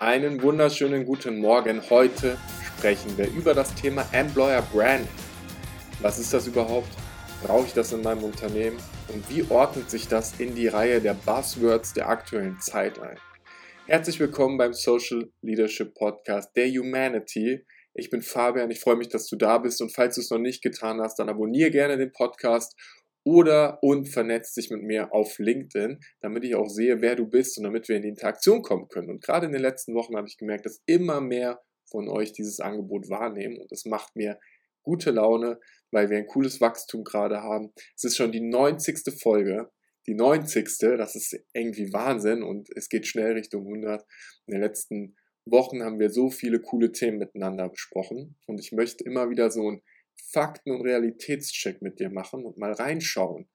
Einen wunderschönen guten Morgen. Heute sprechen wir über das Thema Employer Branding. Was ist das überhaupt? Brauche ich das in meinem Unternehmen? Und wie ordnet sich das in die Reihe der Buzzwords der aktuellen Zeit ein? Herzlich willkommen beim Social Leadership Podcast der Humanity. Ich bin Fabian, ich freue mich, dass du da bist und falls du es noch nicht getan hast, dann abonniere gerne den Podcast oder und vernetzt dich mit mir auf LinkedIn, damit ich auch sehe, wer du bist und damit wir in die Interaktion kommen können. Und gerade in den letzten Wochen habe ich gemerkt, dass immer mehr von euch dieses Angebot wahrnehmen und es macht mir gute Laune, weil wir ein cooles Wachstum gerade haben. Es ist schon die 90. Folge, die 90. Das ist irgendwie Wahnsinn und es geht schnell Richtung 100. In den letzten Wochen haben wir so viele coole Themen miteinander besprochen und ich möchte immer wieder so ein Fakten- und Realitätscheck mit dir machen und mal reinschauen.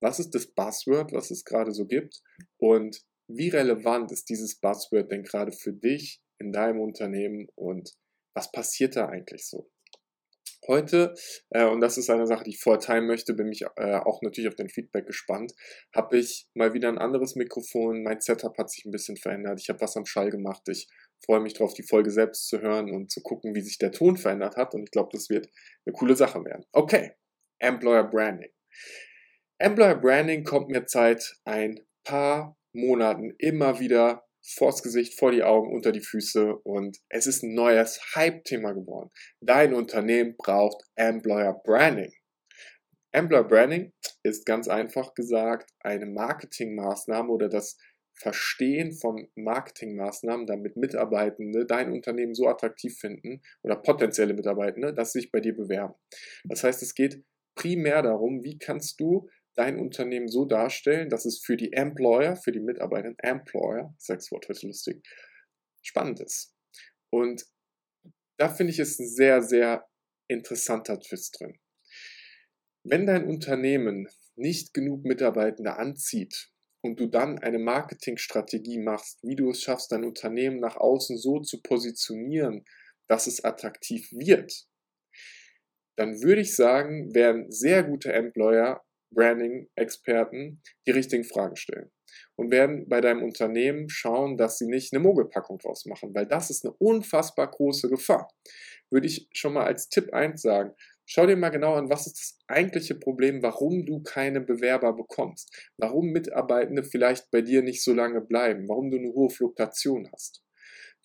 Was ist das Buzzword, was es gerade so gibt? Und wie relevant ist dieses Buzzword denn gerade für dich in deinem Unternehmen und was passiert da eigentlich so? Heute, äh, und das ist eine Sache, die ich vorteilen möchte, bin ich äh, auch natürlich auf dein Feedback gespannt, habe ich mal wieder ein anderes Mikrofon, mein Setup hat sich ein bisschen verändert, ich habe was am Schall gemacht, ich freue mich darauf, die Folge selbst zu hören und zu gucken, wie sich der Ton verändert hat. Und ich glaube, das wird eine coole Sache werden. Okay, Employer Branding. Employer Branding kommt mir seit ein paar Monaten immer wieder vors Gesicht, vor die Augen, unter die Füße und es ist ein neues Hype-Thema geworden. Dein Unternehmen braucht Employer Branding. Employer Branding ist ganz einfach gesagt eine Marketingmaßnahme oder das Verstehen von Marketingmaßnahmen, damit Mitarbeitende dein Unternehmen so attraktiv finden oder potenzielle Mitarbeitende, dass sie sich bei dir bewerben. Das heißt, es geht primär darum, wie kannst du dein Unternehmen so darstellen, dass es für die Employer, für die Mitarbeiter, Employer, Sexwort heute lustig, spannend ist. Und da finde ich es ein sehr, sehr interessanter Twist drin. Wenn dein Unternehmen nicht genug Mitarbeitende anzieht, und du dann eine Marketingstrategie machst, wie du es schaffst, dein Unternehmen nach außen so zu positionieren, dass es attraktiv wird, dann würde ich sagen, werden sehr gute Employer, Branding-Experten die richtigen Fragen stellen und werden bei deinem Unternehmen schauen, dass sie nicht eine Mogelpackung draus machen, weil das ist eine unfassbar große Gefahr. Würde ich schon mal als Tipp eins sagen, Schau dir mal genau an, was ist das eigentliche Problem, warum du keine Bewerber bekommst, warum Mitarbeitende vielleicht bei dir nicht so lange bleiben, warum du eine hohe Fluktuation hast.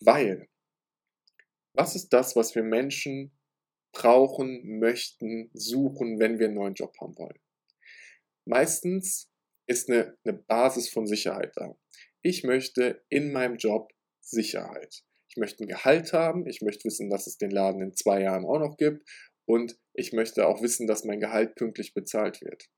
Weil, was ist das, was wir Menschen brauchen, möchten, suchen, wenn wir einen neuen Job haben wollen? Meistens ist eine, eine Basis von Sicherheit da. Ich möchte in meinem Job Sicherheit. Ich möchte ein Gehalt haben, ich möchte wissen, dass es den Laden in zwei Jahren auch noch gibt und ich möchte auch wissen, dass mein Gehalt pünktlich bezahlt wird.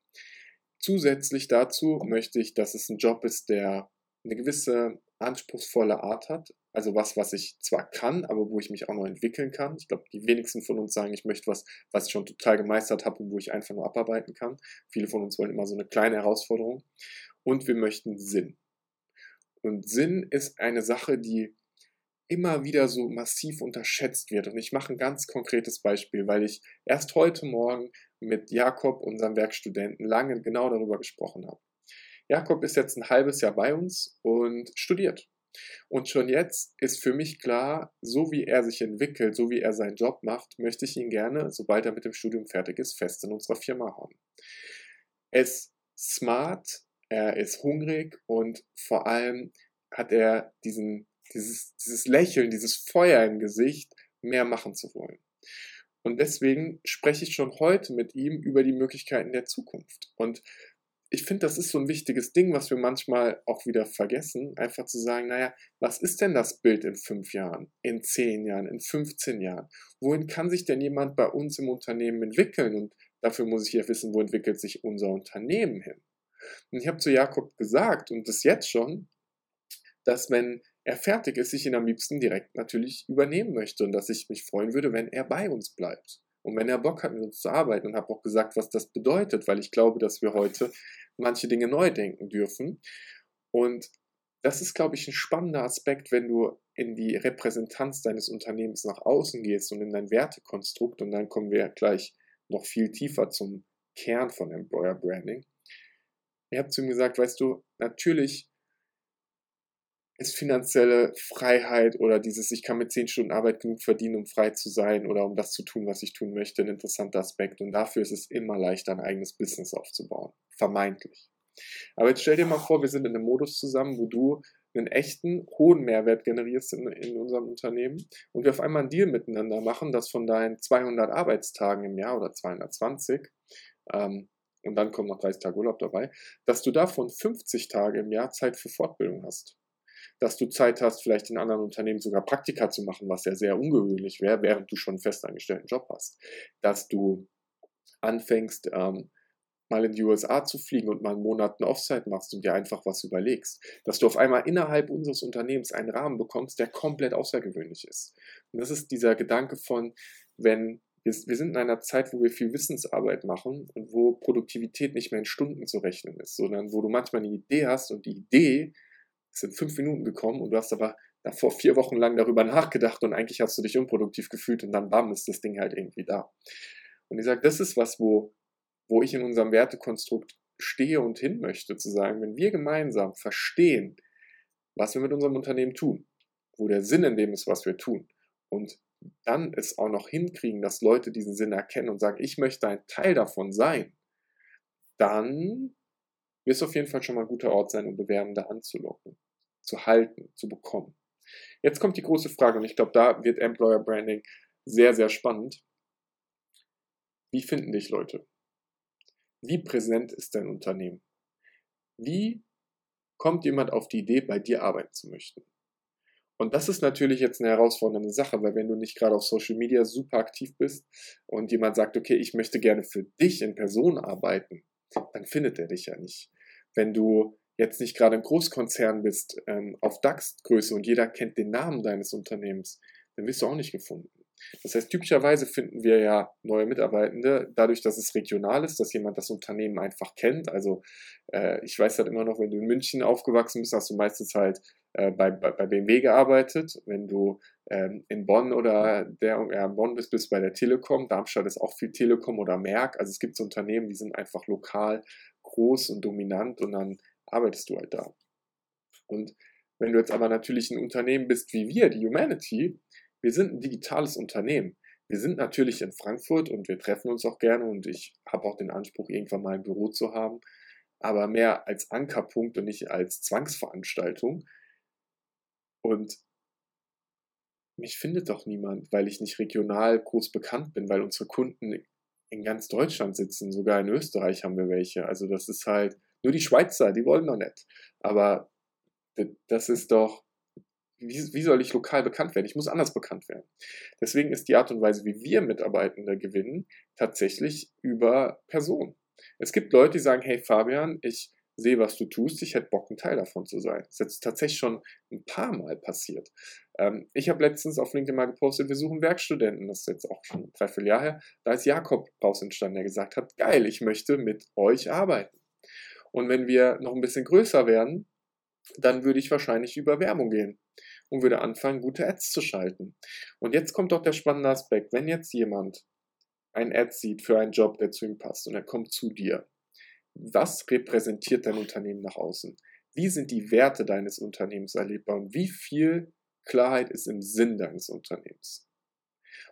Zusätzlich dazu möchte ich, dass es ein Job ist, der eine gewisse anspruchsvolle Art hat. Also was, was ich zwar kann, aber wo ich mich auch noch entwickeln kann. Ich glaube, die wenigsten von uns sagen, ich möchte was, was ich schon total gemeistert habe und wo ich einfach nur abarbeiten kann. Viele von uns wollen immer so eine kleine Herausforderung. Und wir möchten Sinn. Und Sinn ist eine Sache, die immer wieder so massiv unterschätzt wird. Und ich mache ein ganz konkretes Beispiel, weil ich erst heute Morgen mit Jakob, unserem Werkstudenten, lange genau darüber gesprochen habe. Jakob ist jetzt ein halbes Jahr bei uns und studiert. Und schon jetzt ist für mich klar, so wie er sich entwickelt, so wie er seinen Job macht, möchte ich ihn gerne, sobald er mit dem Studium fertig ist, fest in unserer Firma haben. Er ist smart, er ist hungrig und vor allem hat er diesen dieses, dieses Lächeln, dieses Feuer im Gesicht, mehr machen zu wollen. Und deswegen spreche ich schon heute mit ihm über die Möglichkeiten der Zukunft. Und ich finde, das ist so ein wichtiges Ding, was wir manchmal auch wieder vergessen, einfach zu sagen, naja, was ist denn das Bild in fünf Jahren, in zehn Jahren, in 15 Jahren? Wohin kann sich denn jemand bei uns im Unternehmen entwickeln? Und dafür muss ich ja wissen, wo entwickelt sich unser Unternehmen hin? Und ich habe zu Jakob gesagt, und das jetzt schon, dass wenn er fertig ist, ich ihn am liebsten direkt natürlich übernehmen möchte und dass ich mich freuen würde, wenn er bei uns bleibt. Und wenn er Bock hat, mit uns zu arbeiten und habe auch gesagt, was das bedeutet, weil ich glaube, dass wir heute manche Dinge neu denken dürfen. Und das ist, glaube ich, ein spannender Aspekt, wenn du in die Repräsentanz deines Unternehmens nach außen gehst und in dein Wertekonstrukt. Und dann kommen wir gleich noch viel tiefer zum Kern von Employer Branding. Ihr habt zu ihm gesagt, weißt du, natürlich ist finanzielle Freiheit oder dieses, ich kann mit zehn Stunden Arbeit genug verdienen, um frei zu sein oder um das zu tun, was ich tun möchte, ein interessanter Aspekt. Und dafür ist es immer leichter, ein eigenes Business aufzubauen. Vermeintlich. Aber jetzt stell dir mal vor, wir sind in einem Modus zusammen, wo du einen echten, hohen Mehrwert generierst in, in unserem Unternehmen und wir auf einmal einen Deal miteinander machen, dass von deinen 200 Arbeitstagen im Jahr oder 220 ähm, und dann kommen noch 30 Tage Urlaub dabei, dass du davon 50 Tage im Jahr Zeit für Fortbildung hast dass du Zeit hast, vielleicht in anderen Unternehmen sogar Praktika zu machen, was ja sehr ungewöhnlich wäre, während du schon einen festangestellten Job hast. Dass du anfängst, ähm, mal in die USA zu fliegen und mal einen Monat eine Offsite machst und dir einfach was überlegst. Dass du auf einmal innerhalb unseres Unternehmens einen Rahmen bekommst, der komplett außergewöhnlich ist. Und das ist dieser Gedanke von, wenn wir, wir sind in einer Zeit, wo wir viel Wissensarbeit machen und wo Produktivität nicht mehr in Stunden zu rechnen ist, sondern wo du manchmal eine Idee hast und die Idee es sind fünf Minuten gekommen und du hast aber davor vier Wochen lang darüber nachgedacht und eigentlich hast du dich unproduktiv gefühlt und dann bam, ist das Ding halt irgendwie da. Und ich sage, das ist was, wo, wo ich in unserem Wertekonstrukt stehe und hin möchte, zu sagen, wenn wir gemeinsam verstehen, was wir mit unserem Unternehmen tun, wo der Sinn in dem ist, was wir tun, und dann es auch noch hinkriegen, dass Leute diesen Sinn erkennen und sagen, ich möchte ein Teil davon sein, dann wird es auf jeden Fall schon mal ein guter Ort sein, um Bewerbende anzulocken zu halten, zu bekommen. Jetzt kommt die große Frage und ich glaube, da wird Employer Branding sehr, sehr spannend. Wie finden dich Leute? Wie präsent ist dein Unternehmen? Wie kommt jemand auf die Idee, bei dir arbeiten zu möchten? Und das ist natürlich jetzt eine herausfordernde Sache, weil wenn du nicht gerade auf Social Media super aktiv bist und jemand sagt, okay, ich möchte gerne für dich in Person arbeiten, dann findet er dich ja nicht. Wenn du jetzt nicht gerade ein Großkonzern bist, ähm, auf DAX-Größe und jeder kennt den Namen deines Unternehmens, dann wirst du auch nicht gefunden. Das heißt, typischerweise finden wir ja neue Mitarbeitende dadurch, dass es regional ist, dass jemand das Unternehmen einfach kennt. Also äh, ich weiß halt immer noch, wenn du in München aufgewachsen bist, hast du meistens halt äh, bei, bei, bei BMW gearbeitet. Wenn du ähm, in Bonn oder der ja, Bonn bist, bist du bei der Telekom. Darmstadt ist auch viel Telekom oder Merck. Also es gibt so Unternehmen, die sind einfach lokal groß und dominant und dann arbeitest du halt da. Und wenn du jetzt aber natürlich ein Unternehmen bist wie wir, die Humanity, wir sind ein digitales Unternehmen. Wir sind natürlich in Frankfurt und wir treffen uns auch gerne und ich habe auch den Anspruch, irgendwann mal ein Büro zu haben, aber mehr als Ankerpunkt und nicht als Zwangsveranstaltung. Und mich findet doch niemand, weil ich nicht regional groß bekannt bin, weil unsere Kunden in ganz Deutschland sitzen, sogar in Österreich haben wir welche. Also das ist halt, nur die Schweizer, die wollen noch nicht. Aber das ist doch, wie, wie soll ich lokal bekannt werden? Ich muss anders bekannt werden. Deswegen ist die Art und Weise, wie wir Mitarbeitende gewinnen, tatsächlich über Personen. Es gibt Leute, die sagen, hey Fabian, ich sehe, was du tust, ich hätte Bock, ein Teil davon zu sein. Das ist jetzt tatsächlich schon ein paar Mal passiert. Ähm, ich habe letztens auf LinkedIn mal gepostet, wir suchen Werkstudenten, das ist jetzt auch schon drei, vier Jahre her. Da ist Jakob raus entstanden, der gesagt hat, geil, ich möchte mit euch arbeiten. Und wenn wir noch ein bisschen größer werden, dann würde ich wahrscheinlich über Werbung gehen und würde anfangen, gute Ads zu schalten. Und jetzt kommt doch der spannende Aspekt. Wenn jetzt jemand ein Ad sieht für einen Job, der zu ihm passt und er kommt zu dir, was repräsentiert dein Unternehmen nach außen? Wie sind die Werte deines Unternehmens erlebbar und wie viel Klarheit ist im Sinn deines Unternehmens?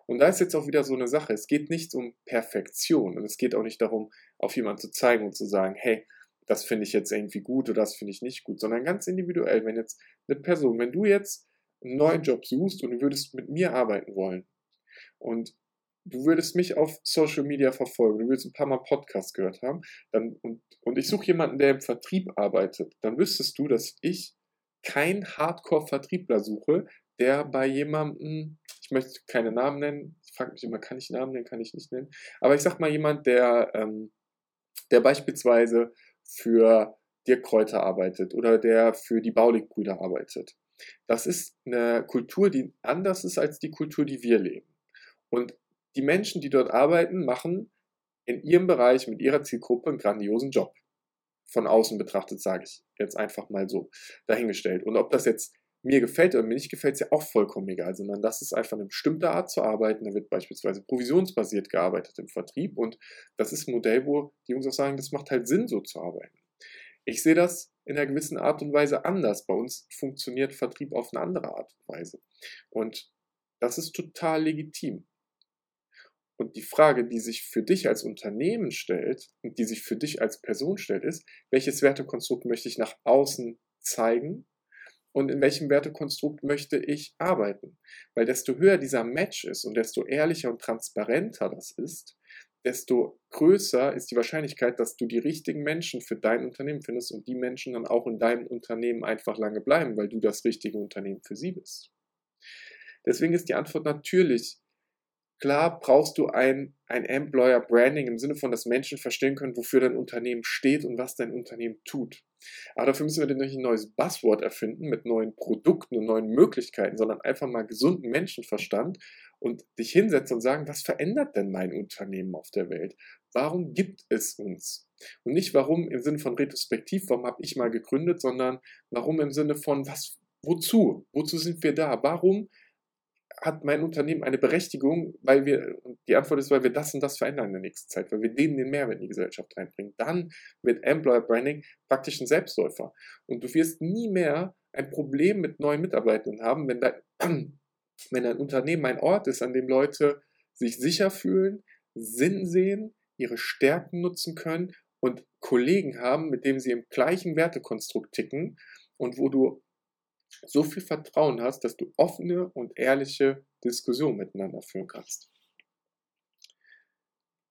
Und da ist jetzt auch wieder so eine Sache. Es geht nicht um Perfektion und es geht auch nicht darum, auf jemanden zu zeigen und zu sagen, hey, das finde ich jetzt irgendwie gut oder das finde ich nicht gut, sondern ganz individuell. Wenn jetzt eine Person, wenn du jetzt einen neuen Job suchst und du würdest mit mir arbeiten wollen und du würdest mich auf Social Media verfolgen, du würdest ein paar Mal Podcast gehört haben, dann, und, und ich suche jemanden, der im Vertrieb arbeitet, dann wüsstest du, dass ich kein Hardcore-Vertriebler suche, der bei jemandem, ich möchte keine Namen nennen, ich frage mich immer, kann ich Namen nennen, kann ich nicht nennen, aber ich sag mal jemand, der, ähm, der beispielsweise für Dirk Kräuter arbeitet oder der für die Baulig-Brüder arbeitet. Das ist eine Kultur, die anders ist als die Kultur, die wir leben. Und die Menschen, die dort arbeiten, machen in ihrem Bereich mit ihrer Zielgruppe einen grandiosen Job. Von außen betrachtet, sage ich jetzt einfach mal so dahingestellt. Und ob das jetzt mir gefällt oder mir nicht gefällt, ist ja auch vollkommen egal, sondern das ist einfach eine bestimmte Art zu arbeiten. Da wird beispielsweise provisionsbasiert gearbeitet im Vertrieb und das ist ein Modell, wo die Jungs auch sagen, das macht halt Sinn, so zu arbeiten. Ich sehe das in einer gewissen Art und Weise anders. Bei uns funktioniert Vertrieb auf eine andere Art und Weise. Und das ist total legitim. Und die Frage, die sich für dich als Unternehmen stellt und die sich für dich als Person stellt, ist, welches Wertekonstrukt möchte ich nach außen zeigen und in welchem Wertekonstrukt möchte ich arbeiten. Weil desto höher dieser Match ist und desto ehrlicher und transparenter das ist, desto größer ist die Wahrscheinlichkeit, dass du die richtigen Menschen für dein Unternehmen findest und die Menschen dann auch in deinem Unternehmen einfach lange bleiben, weil du das richtige Unternehmen für sie bist. Deswegen ist die Antwort natürlich, klar brauchst du ein, ein Employer Branding im Sinne von, dass Menschen verstehen können, wofür dein Unternehmen steht und was dein Unternehmen tut. Aber dafür müssen wir dann nicht ein neues Buzzword erfinden mit neuen Produkten und neuen Möglichkeiten, sondern einfach mal gesunden Menschenverstand und dich hinsetzen und sagen, was verändert denn mein Unternehmen auf der Welt? Warum gibt es uns? Und nicht warum im Sinne von retrospektiv, warum habe ich mal gegründet, sondern warum im Sinne von was, wozu? Wozu sind wir da? Warum hat mein Unternehmen eine Berechtigung, weil wir, die Antwort ist, weil wir das und das verändern in der nächsten Zeit, weil wir denen den Mehrwert in die Gesellschaft reinbringen. Dann wird Employer Branding praktisch ein Selbstläufer. Und du wirst nie mehr ein Problem mit neuen Mitarbeitenden haben, wenn dein, wenn ein Unternehmen ein Ort ist, an dem Leute sich sicher fühlen, Sinn sehen, ihre Stärken nutzen können und Kollegen haben, mit denen sie im gleichen Wertekonstrukt ticken und wo du so viel Vertrauen hast, dass du offene und ehrliche Diskussionen miteinander führen kannst.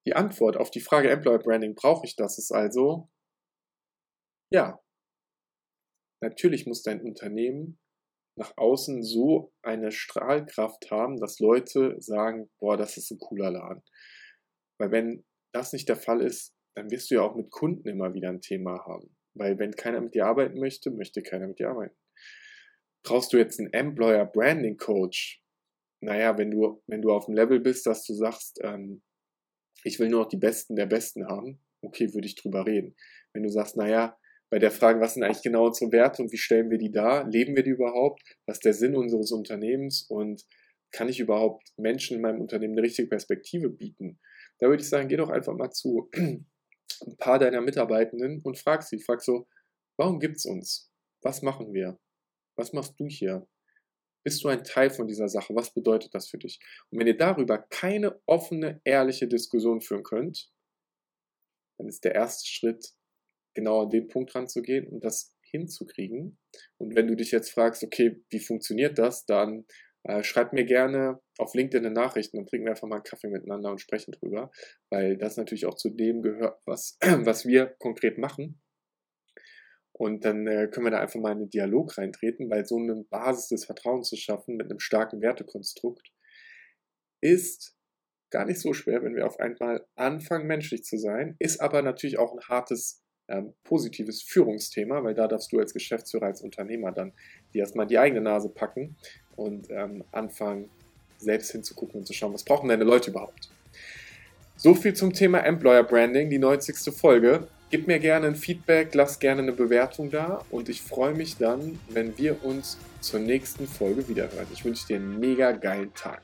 Die Antwort auf die Frage Employer Branding, brauche ich das, ist also ja. Natürlich muss dein Unternehmen nach außen so eine Strahlkraft haben, dass Leute sagen, boah, das ist ein cooler Laden. Weil wenn das nicht der Fall ist, dann wirst du ja auch mit Kunden immer wieder ein Thema haben. Weil wenn keiner mit dir arbeiten möchte, möchte keiner mit dir arbeiten brauchst du jetzt einen Employer Branding Coach? Naja, wenn du, wenn du auf dem Level bist, dass du sagst, ähm, ich will nur noch die Besten der Besten haben, okay, würde ich drüber reden. Wenn du sagst, naja, bei der Frage, was sind eigentlich genau unsere Werte und wie stellen wir die dar? Leben wir die überhaupt? Was ist der Sinn unseres Unternehmens? Und kann ich überhaupt Menschen in meinem Unternehmen eine richtige Perspektive bieten? Da würde ich sagen, geh doch einfach mal zu ein paar deiner Mitarbeitenden und frag sie, frag so, warum gibt's uns? Was machen wir? Was machst du hier? Bist du ein Teil von dieser Sache? Was bedeutet das für dich? Und wenn ihr darüber keine offene, ehrliche Diskussion führen könnt, dann ist der erste Schritt, genau an den Punkt ranzugehen und das hinzukriegen. Und wenn du dich jetzt fragst, okay, wie funktioniert das, dann äh, schreib mir gerne auf LinkedIn eine Nachricht, dann trinken wir einfach mal einen Kaffee miteinander und sprechen drüber, weil das natürlich auch zu dem gehört, was, was wir konkret machen. Und dann äh, können wir da einfach mal in den Dialog reintreten, weil so eine Basis des Vertrauens zu schaffen mit einem starken Wertekonstrukt ist gar nicht so schwer, wenn wir auf einmal anfangen, menschlich zu sein, ist aber natürlich auch ein hartes, ähm, positives Führungsthema, weil da darfst du als Geschäftsführer, als Unternehmer dann dir erstmal die eigene Nase packen und ähm, anfangen, selbst hinzugucken und zu schauen, was brauchen deine Leute überhaupt. So viel zum Thema Employer Branding, die 90. Folge. Gib mir gerne ein Feedback, lass gerne eine Bewertung da und ich freue mich dann, wenn wir uns zur nächsten Folge wiederhören. Ich wünsche dir einen mega geilen Tag.